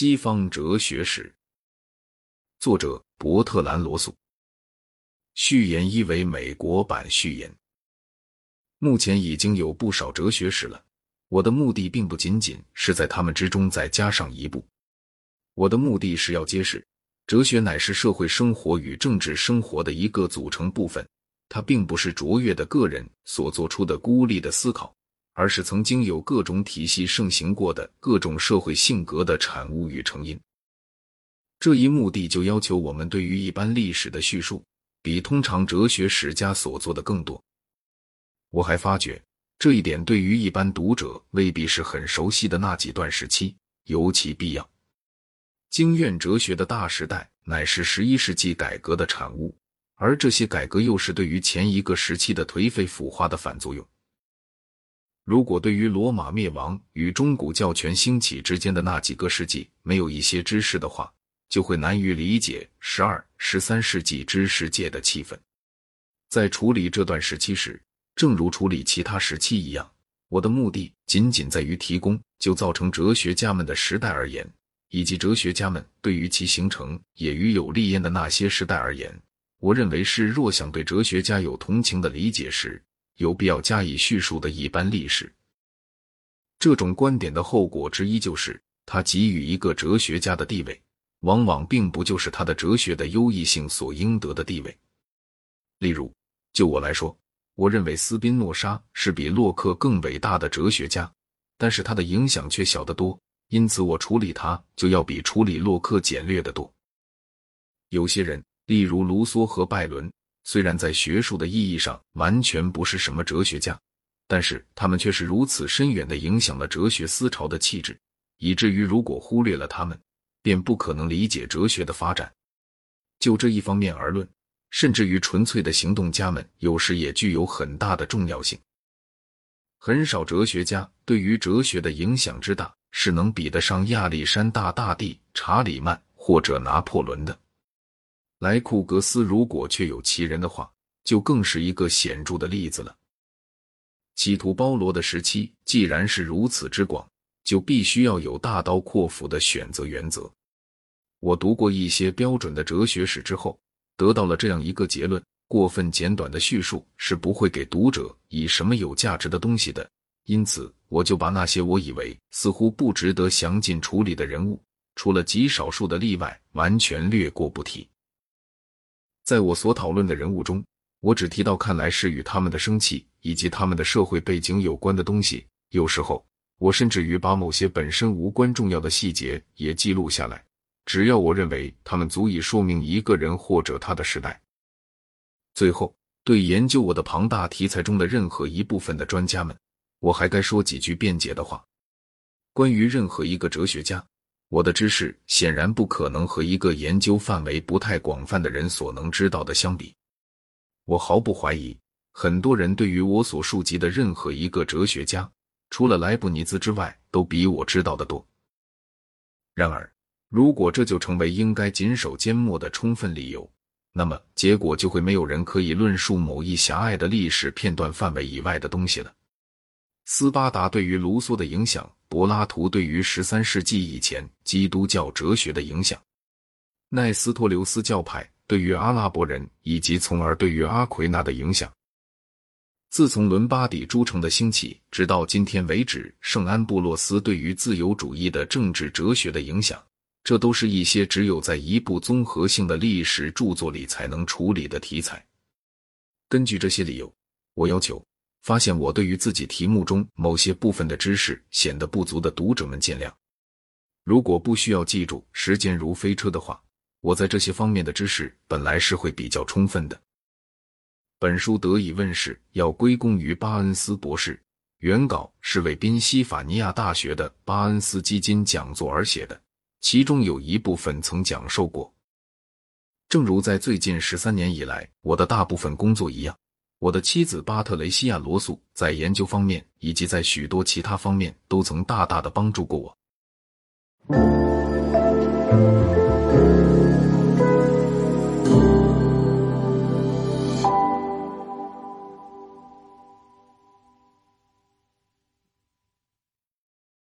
西方哲学史，作者伯特兰·罗素。序言一为美国版序言。目前已经有不少哲学史了，我的目的并不仅仅是在他们之中再加上一部，我的目的是要揭示，哲学乃是社会生活与政治生活的一个组成部分，它并不是卓越的个人所做出的孤立的思考。而是曾经有各种体系盛行过的各种社会性格的产物与成因。这一目的就要求我们对于一般历史的叙述，比通常哲学史家所做的更多。我还发觉这一点对于一般读者未必是很熟悉的那几段时期尤其必要。经院哲学的大时代乃是十一世纪改革的产物，而这些改革又是对于前一个时期的颓废腐化的反作用。如果对于罗马灭亡与中古教权兴起之间的那几个世纪没有一些知识的话，就会难于理解十二、十三世纪知识界的气氛。在处理这段时期时，正如处理其他时期一样，我的目的仅仅在于提供就造成哲学家们的时代而言，以及哲学家们对于其形成也与有利焉的那些时代而言，我认为是若想对哲学家有同情的理解时。有必要加以叙述的一般历史。这种观点的后果之一就是，他给予一个哲学家的地位，往往并不就是他的哲学的优异性所应得的地位。例如，就我来说，我认为斯宾诺莎是比洛克更伟大的哲学家，但是他的影响却小得多，因此我处理他就要比处理洛克简略得多。有些人，例如卢梭和拜伦。虽然在学术的意义上完全不是什么哲学家，但是他们却是如此深远的影响了哲学思潮的气质，以至于如果忽略了他们，便不可能理解哲学的发展。就这一方面而论，甚至于纯粹的行动家们有时也具有很大的重要性。很少哲学家对于哲学的影响之大是能比得上亚历山大大帝、查理曼或者拿破仑的。莱库格斯如果确有其人的话，就更是一个显著的例子了。企图包罗的时期既然是如此之广，就必须要有大刀阔斧的选择原则。我读过一些标准的哲学史之后，得到了这样一个结论：过分简短的叙述是不会给读者以什么有价值的东西的。因此，我就把那些我以为似乎不值得详尽处理的人物，除了极少数的例外，完全略过不提。在我所讨论的人物中，我只提到看来是与他们的生气以及他们的社会背景有关的东西。有时候，我甚至于把某些本身无关重要的细节也记录下来，只要我认为他们足以说明一个人或者他的时代。最后，对研究我的庞大题材中的任何一部分的专家们，我还该说几句辩解的话。关于任何一个哲学家。我的知识显然不可能和一个研究范围不太广泛的人所能知道的相比。我毫不怀疑，很多人对于我所述及的任何一个哲学家，除了莱布尼兹之外，都比我知道的多。然而，如果这就成为应该谨守缄默的充分理由，那么结果就会没有人可以论述某一狭隘的历史片段范围以外的东西了。斯巴达对于卢梭的影响。柏拉图对于十三世纪以前基督教哲学的影响，奈斯托留斯教派对于阿拉伯人以及从而对于阿奎那的影响，自从伦巴底诸城的兴起直到今天为止，圣安布洛斯对于自由主义的政治哲学的影响，这都是一些只有在一部综合性的历史著作里才能处理的题材。根据这些理由，我要求。发现我对于自己题目中某些部分的知识显得不足的读者们见谅。如果不需要记住时间如飞车的话，我在这些方面的知识本来是会比较充分的。本书得以问世，要归功于巴恩斯博士。原稿是为宾夕法尼亚大学的巴恩斯基金讲座而写的，其中有一部分曾讲授过。正如在最近十三年以来我的大部分工作一样。我的妻子巴特雷西亚·罗素在研究方面以及在许多其他方面都曾大大的帮助过我。